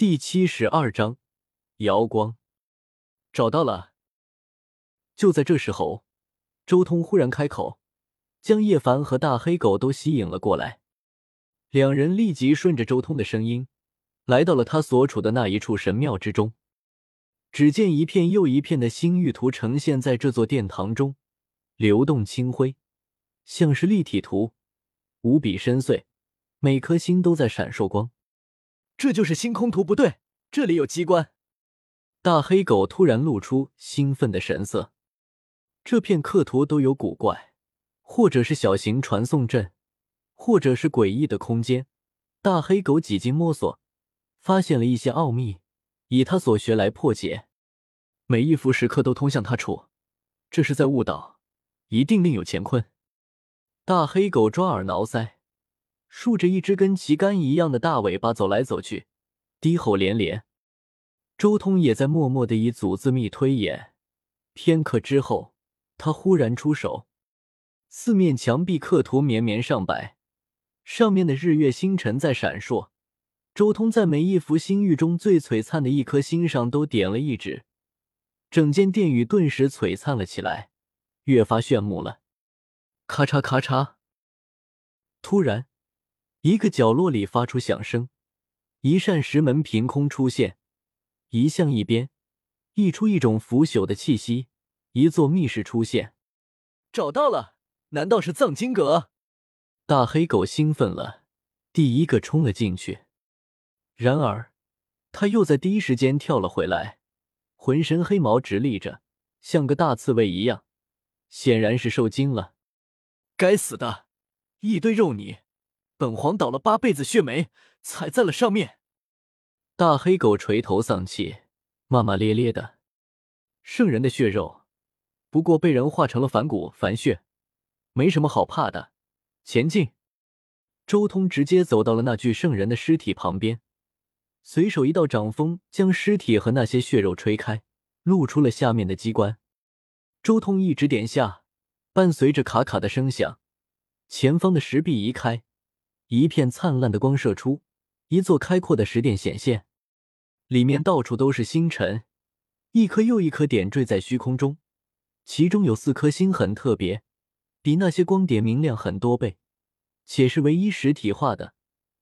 第七十二章，瑶光，找到了。就在这时候，周通忽然开口，将叶凡和大黑狗都吸引了过来。两人立即顺着周通的声音，来到了他所处的那一处神庙之中。只见一片又一片的星域图呈现在这座殿堂中，流动清辉，像是立体图，无比深邃，每颗星都在闪烁光。这就是星空图，不对，这里有机关。大黑狗突然露出兴奋的神色。这片刻图都有古怪，或者是小型传送阵，或者是诡异的空间。大黑狗几经摸索，发现了一些奥秘，以他所学来破解。每一幅石刻都通向他处，这是在误导，一定另有乾坤。大黑狗抓耳挠腮。竖着一只跟旗杆一样的大尾巴走来走去，低吼连连。周通也在默默的以祖字密推演。片刻之后，他忽然出手，四面墙壁刻图绵绵上百，上面的日月星辰在闪烁。周通在每一幅星域中最璀璨的一颗星上都点了一指，整间殿宇顿时璀璨了起来，越发炫目了。咔嚓咔嚓，突然。一个角落里发出响声，一扇石门凭空出现，移向一边，溢出一种腐朽的气息。一座密室出现，找到了！难道是藏经阁？大黑狗兴奋了，第一个冲了进去。然而，他又在第一时间跳了回来，浑身黑毛直立着，像个大刺猬一样，显然是受惊了。该死的，一堆肉泥！本皇倒了八辈子血霉，踩在了上面。大黑狗垂头丧气，骂骂咧咧的。圣人的血肉，不过被人化成了凡骨凡血，没什么好怕的。前进！周通直接走到了那具圣人的尸体旁边，随手一道掌风将尸体和那些血肉吹开，露出了下面的机关。周通一指点下，伴随着卡卡的声响，前方的石壁移开。一片灿烂的光射出，一座开阔的石殿显现，里面到处都是星辰，一颗又一颗点缀在虚空中，其中有四颗星很特别，比那些光点明亮很多倍，且是唯一实体化的，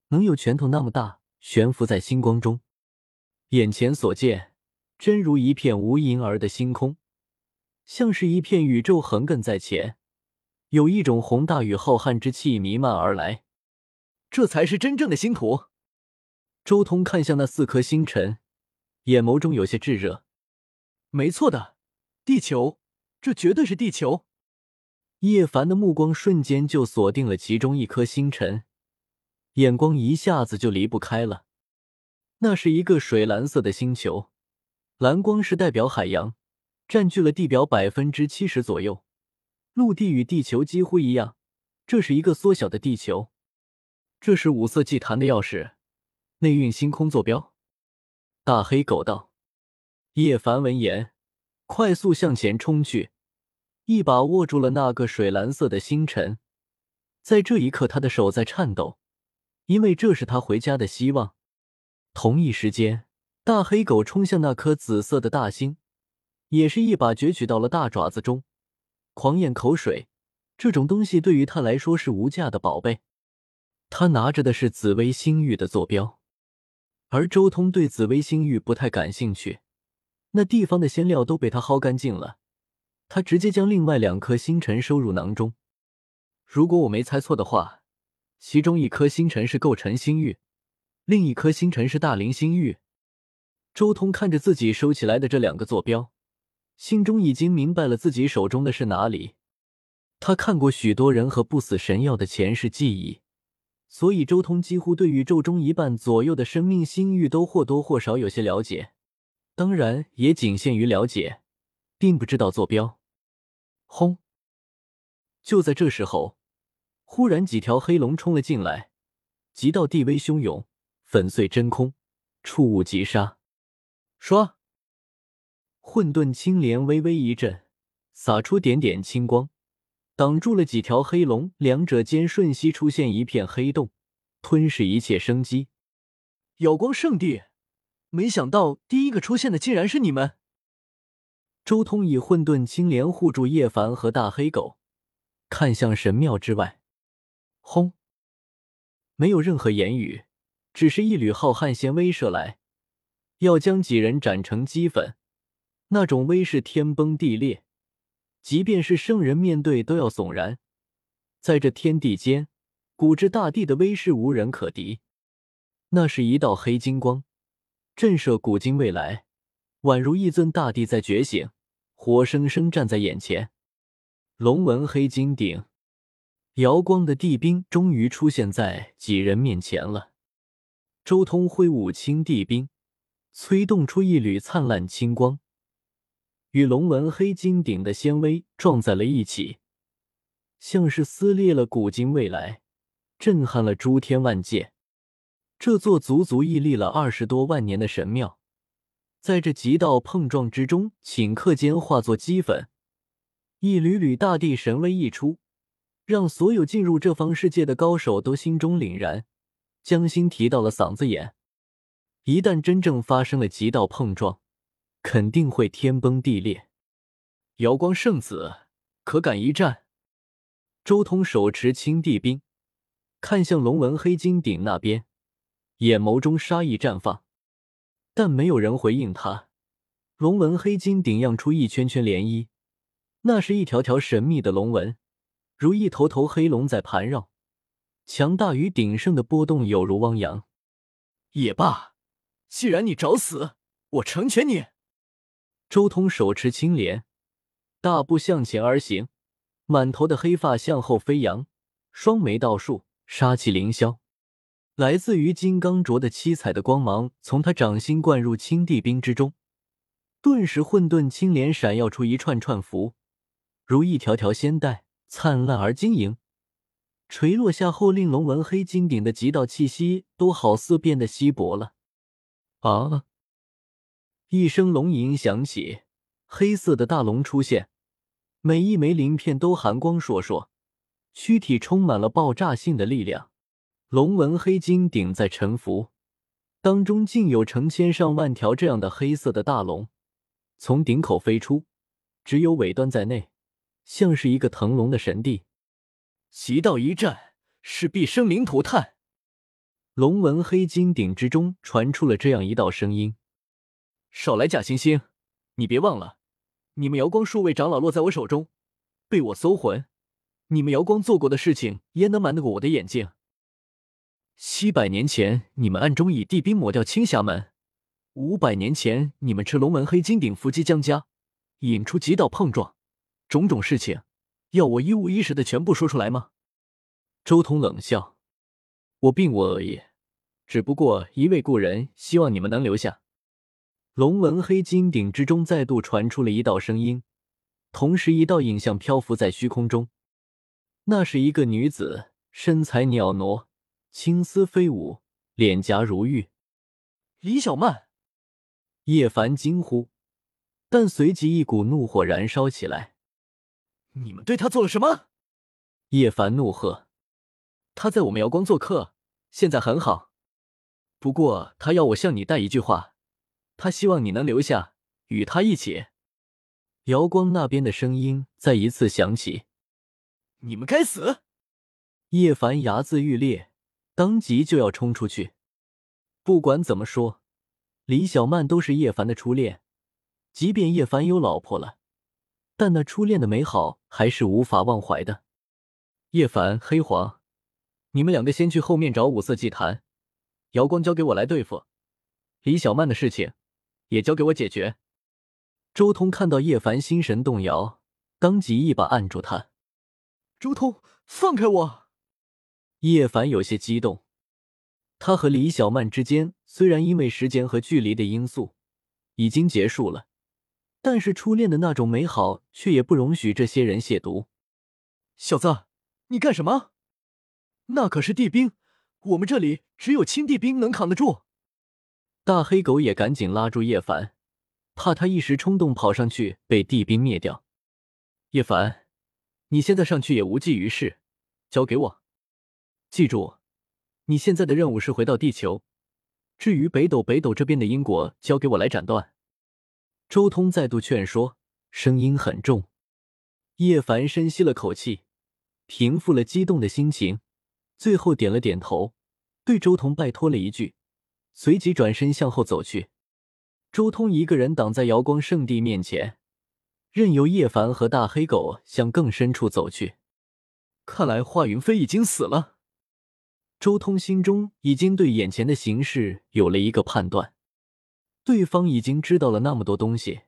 能有拳头那么大，悬浮在星光中。眼前所见，真如一片无垠儿的星空，像是一片宇宙横亘在前，有一种宏大与浩瀚之气弥漫而来。这才是真正的星图。周通看向那四颗星辰，眼眸中有些炙热。没错的，地球，这绝对是地球。叶凡的目光瞬间就锁定了其中一颗星辰，眼光一下子就离不开了。那是一个水蓝色的星球，蓝光是代表海洋，占据了地表百分之七十左右。陆地与地球几乎一样，这是一个缩小的地球。这是五色祭坛的钥匙，内蕴星空坐标。大黑狗道。叶凡闻言，快速向前冲去，一把握住了那个水蓝色的星辰。在这一刻，他的手在颤抖，因为这是他回家的希望。同一时间，大黑狗冲向那颗紫色的大星，也是一把攫取到了大爪子中，狂咽口水。这种东西对于他来说是无价的宝贝。他拿着的是紫薇星域的坐标，而周通对紫薇星域不太感兴趣，那地方的仙料都被他薅干净了。他直接将另外两颗星辰收入囊中。如果我没猜错的话，其中一颗星辰是构成星域，另一颗星辰是大灵星域。周通看着自己收起来的这两个坐标，心中已经明白了自己手中的是哪里。他看过许多人和不死神药的前世记忆。所以，周通几乎对宇宙中一半左右的生命星域都或多或少有些了解，当然也仅限于了解，并不知道坐标。轰！就在这时候，忽然几条黑龙冲了进来，极道地威汹涌，粉碎真空，触物即杀。唰！混沌青莲微微一震，洒出点点青光。挡住了几条黑龙，两者间瞬息出现一片黑洞，吞噬一切生机。瑶光圣地，没想到第一个出现的竟然是你们。周通以混沌青莲护住叶凡和大黑狗，看向神庙之外。轰！没有任何言语，只是一缕浩瀚仙威射来，要将几人斩成齑粉。那种威势天崩地裂，即便是圣人面对都要悚然。在这天地间，古之大帝的威势无人可敌。那是一道黑金光，震慑古今未来，宛如一尊大帝在觉醒。活生生站在眼前，龙纹黑金鼎，瑶光的地冰终于出现在几人面前了。周通挥舞青地冰，催动出一缕灿烂青光，与龙纹黑金鼎的纤维撞在了一起，像是撕裂了古今未来，震撼了诸天万界。这座足足屹立了二十多万年的神庙。在这极道碰撞之中，顷刻间化作齑粉，一缕缕大地神威溢出，让所有进入这方世界的高手都心中凛然，将心提到了嗓子眼。一旦真正发生了极道碰撞，肯定会天崩地裂。瑶光圣子，可敢一战？周通手持青帝兵，看向龙纹黑金鼎那边，眼眸中杀意绽放。但没有人回应他。龙纹黑金鼎漾出一圈圈涟漪，那是一条条神秘的龙纹，如一头头黑龙在盘绕，强大于鼎盛的波动有如汪洋。也罢，既然你找死，我成全你。周通手持青莲，大步向前而行，满头的黑发向后飞扬，双眉倒竖，杀气凌霄。来自于金刚镯的七彩的光芒从他掌心灌入青帝冰之中，顿时混沌青莲闪耀出一串串符，如一条条仙带，灿烂而晶莹。垂落下后，令龙纹黑金顶的极道气息都好似变得稀薄了。啊！一声龙吟响起，黑色的大龙出现，每一枚鳞片都寒光烁烁，躯体充满了爆炸性的力量。龙纹黑金顶在沉浮，当中竟有成千上万条这样的黑色的大龙从顶口飞出，只有尾端在内，像是一个腾龙的神帝。其道一战，势必生灵涂炭。龙纹黑金顶之中传出了这样一道声音：“少来假惺惺！你别忘了，你们瑶光数位长老落在我手中，被我搜魂。你们瑶光做过的事情，焉能瞒得过我的眼睛？”七百年前，你们暗中以地兵抹掉青霞门；五百年前，你们吃龙门黑金鼎伏击江家，引出极道碰撞，种种事情，要我一五一十的全部说出来吗？周通冷笑：“我并无恶意，只不过一位故人希望你们能留下。”龙纹黑金鼎之中再度传出了一道声音，同时一道影像漂浮在虚空中，那是一个女子，身材袅娜。青丝飞舞，脸颊如玉。李小曼，叶凡惊呼，但随即一股怒火燃烧起来。你们对她做了什么？叶凡怒喝。她在我们瑶光做客，现在很好。不过她要我向你带一句话，他希望你能留下，与他一起。瑶光那边的声音再一次响起。你们该死！叶凡牙眦欲裂。当即就要冲出去。不管怎么说，李小曼都是叶凡的初恋。即便叶凡有老婆了，但那初恋的美好还是无法忘怀的。叶凡、黑皇，你们两个先去后面找五色祭坛，瑶光交给我来对付。李小曼的事情也交给我解决。周通看到叶凡心神动摇，当即一把按住他。周通，放开我！叶凡有些激动，他和李小曼之间虽然因为时间和距离的因素已经结束了，但是初恋的那种美好却也不容许这些人亵渎。小子，你干什么？那可是地兵，我们这里只有青地兵能扛得住。大黑狗也赶紧拉住叶凡，怕他一时冲动跑上去被地兵灭掉。叶凡，你现在上去也无济于事，交给我。记住，你现在的任务是回到地球，至于北斗，北斗这边的因果交给我来斩断。周通再度劝说，声音很重。叶凡深吸了口气，平复了激动的心情，最后点了点头，对周通拜托了一句，随即转身向后走去。周通一个人挡在瑶光圣地面前，任由叶凡和大黑狗向更深处走去。看来华云飞已经死了。周通心中已经对眼前的形势有了一个判断，对方已经知道了那么多东西，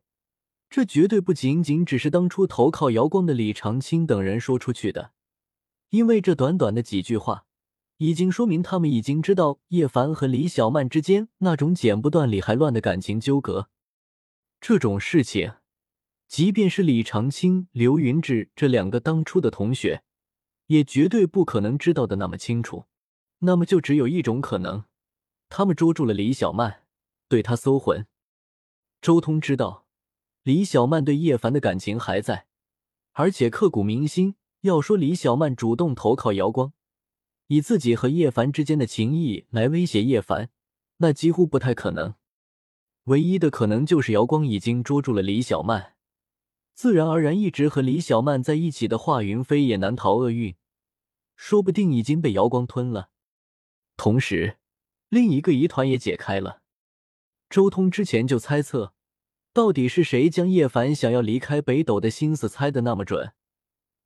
这绝对不仅仅只是当初投靠瑶光的李长青等人说出去的，因为这短短的几句话，已经说明他们已经知道叶凡和李小曼之间那种剪不断理还乱的感情纠葛。这种事情，即便是李长青、刘云志这两个当初的同学，也绝对不可能知道的那么清楚。那么就只有一种可能，他们捉住了李小曼，对他搜魂。周通知道李小曼对叶凡的感情还在，而且刻骨铭心。要说李小曼主动投靠姚光，以自己和叶凡之间的情谊来威胁叶凡，那几乎不太可能。唯一的可能就是姚光已经捉住了李小曼，自然而然，一直和李小曼在一起的华云飞也难逃厄运，说不定已经被姚光吞了。同时，另一个疑团也解开了。周通之前就猜测，到底是谁将叶凡想要离开北斗的心思猜得那么准，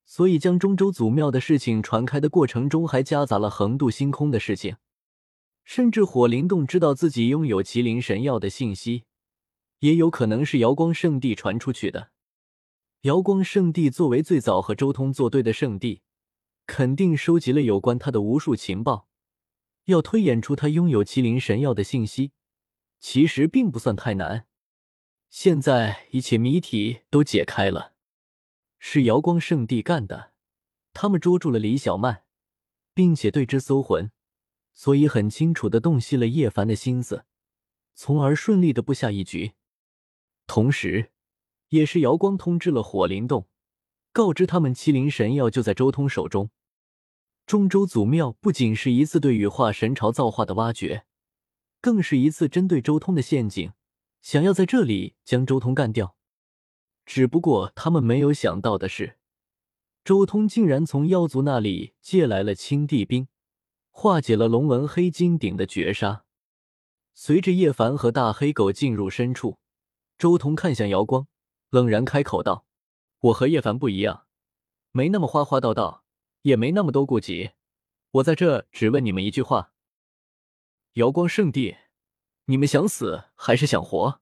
所以将中州祖庙的事情传开的过程中，还夹杂了横渡星空的事情，甚至火灵洞知道自己拥有麒麟神药的信息，也有可能是瑶光圣地传出去的。瑶光圣地作为最早和周通作对的圣地，肯定收集了有关他的无数情报。要推演出他拥有麒麟神药的信息，其实并不算太难。现在一切谜题都解开了，是瑶光圣地干的。他们捉住了李小曼，并且对之搜魂，所以很清楚的洞悉了叶凡的心思，从而顺利的布下一局。同时，也是瑶光通知了火灵洞，告知他们麒麟神药就在周通手中。中州祖庙不仅是一次对羽化神朝造化的挖掘，更是一次针对周通的陷阱，想要在这里将周通干掉。只不过他们没有想到的是，周通竟然从妖族那里借来了青帝兵，化解了龙纹黑金鼎的绝杀。随着叶凡和大黑狗进入深处，周通看向瑶光，冷然开口道：“我和叶凡不一样，没那么花花道道。”也没那么多顾忌，我在这只问你们一句话：瑶光圣地，你们想死还是想活？